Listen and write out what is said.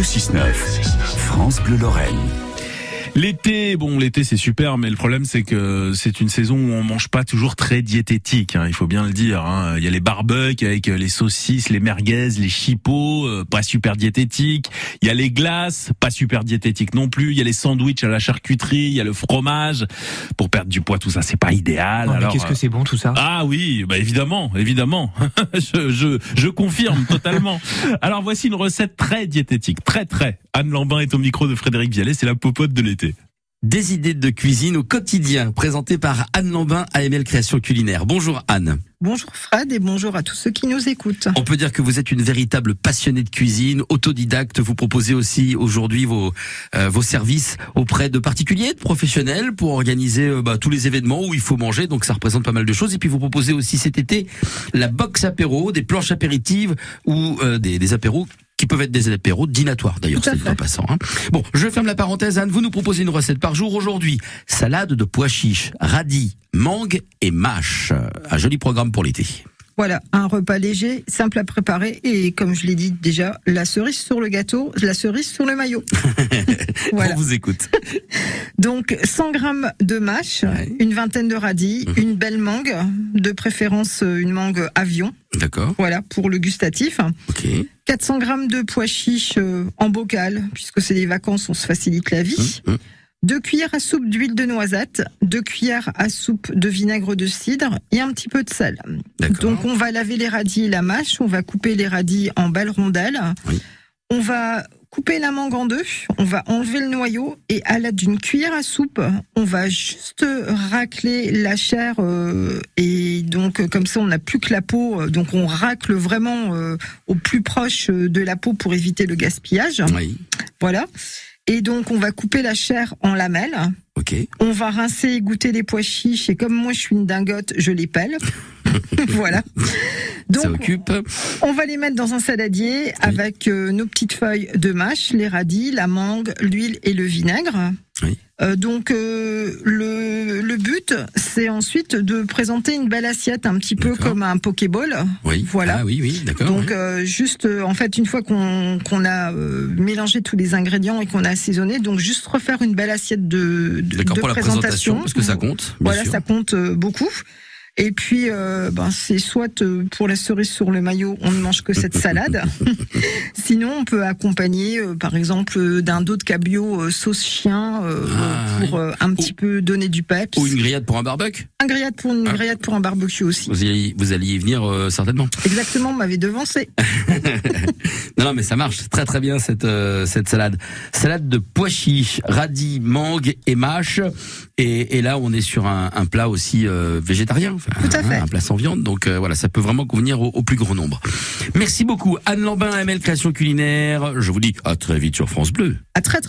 Le 6-9, France Bleu Lorraine. L'été, bon, l'été c'est super, mais le problème c'est que c'est une saison où on mange pas toujours très diététique. Hein, il faut bien le dire. Hein. Il y a les barbecues avec les saucisses, les merguez, les chipots, euh, pas super diététique. Il y a les glaces, pas super diététique non plus. Il y a les sandwichs à la charcuterie, il y a le fromage. Pour perdre du poids, tout ça c'est pas idéal. Mais Alors, qu'est-ce que c'est bon tout ça? Ah oui, bah évidemment, évidemment. je, je, je confirme totalement. Alors voici une recette très diététique, très très. Anne Lambin est au micro de Frédéric Vialet, c'est la popote de l'été. Des idées de cuisine au quotidien, présentées par Anne Lambin, AML Création Culinaire. Bonjour Anne. Bonjour Fred et bonjour à tous ceux qui nous écoutent. On peut dire que vous êtes une véritable passionnée de cuisine, autodidacte. Vous proposez aussi aujourd'hui vos euh, vos services auprès de particuliers, de professionnels, pour organiser euh, bah, tous les événements où il faut manger. Donc ça représente pas mal de choses. Et puis vous proposez aussi cet été la box apéro, des planches apéritives ou euh, des, des apéros qui peuvent être des apéros dînatoires d'ailleurs, c'est en passant. Hein. Bon, je ferme la parenthèse, Anne. Vous nous proposez une recette par jour aujourd'hui. Salade de pois chiches, radis, mangue et mâche. Un joli programme pour l'été. Voilà, un repas léger, simple à préparer et comme je l'ai dit déjà, la cerise sur le gâteau, la cerise sur le maillot. voilà. On vous écoute. Donc 100 grammes de mâche, Ouais. une vingtaine de radis, Mhm. une belle mangue, de préférence euh, une mangue avion. D'accord. Voilà pour le gustatif. Ok. 400 grammes de pois chiches euh, en bocal, puisque c'est les vacances, on se facilite la vie. Hum, hum. Deux cuillères à soupe d'huile de noisette, deux cuillères à soupe de vinaigre de cidre et un petit peu de sel. Donc on va laver les radis et la mâche, on va couper les radis en belles rondelles. Oui. On va couper la mangue en deux, on va enlever le noyau et à l'aide d'une cuillère à soupe, on va juste racler la chair euh, et donc euh, comme ça on n'a plus que la peau, euh, donc on racle vraiment euh, au plus proche de la peau pour éviter le gaspillage. Oui. Voilà. Et donc on va couper la chair en lamelles. Ok. On va rincer et goûter les pois chiches et comme moi je suis une dingote, je les pèle. voilà. Ça occupe. on va les mettre dans un saladier avec euh, nos petites feuilles de mâche, les radis, la mangue, l'huile et le vinaigre. Oui. Euh, donc euh, le, le but, c'est ensuite de présenter une belle assiette, un petit peu comme un pokéball. Oui. Voilà. Ah oui, oui, d'accord. Donc oui. euh, juste en fait une fois qu'on a mélangé tous les ingrédients et qu'on a assaisonné, donc juste refaire une belle assiette de, de, pour la présentation, parce que ça compte. Bien Voilà, sûr. ça compte beaucoup. Et puis, euh, ben, c'est soit euh, pour la cerise sur le maillot, on ne mange que cette salade. Sinon, on peut accompagner, euh, par exemple, d'un dos de cabillaud sauce chien Ah, pour un petit peu donner du peps. Ou une grillade pour un barbecue. Un grillade pour une Ah. grillade pour un barbecue aussi. Vous alliez, vous alliez y venir certainement. Exactement, on m'avait devancé. Non, non, mais ça marche très très bien cette euh, cette salade. Salade de pois chiches, radis, mangue et mâche. Et, et là, on est sur un, un plat aussi euh, végétarien, enfin, Tout à hein, fait. un plat sans viande. Donc euh, voilà, ça peut vraiment convenir au, au plus grand nombre. Merci beaucoup, Anne Lambin, ML Création Culinaire. Je vous dis à très vite sur France Bleu. À très très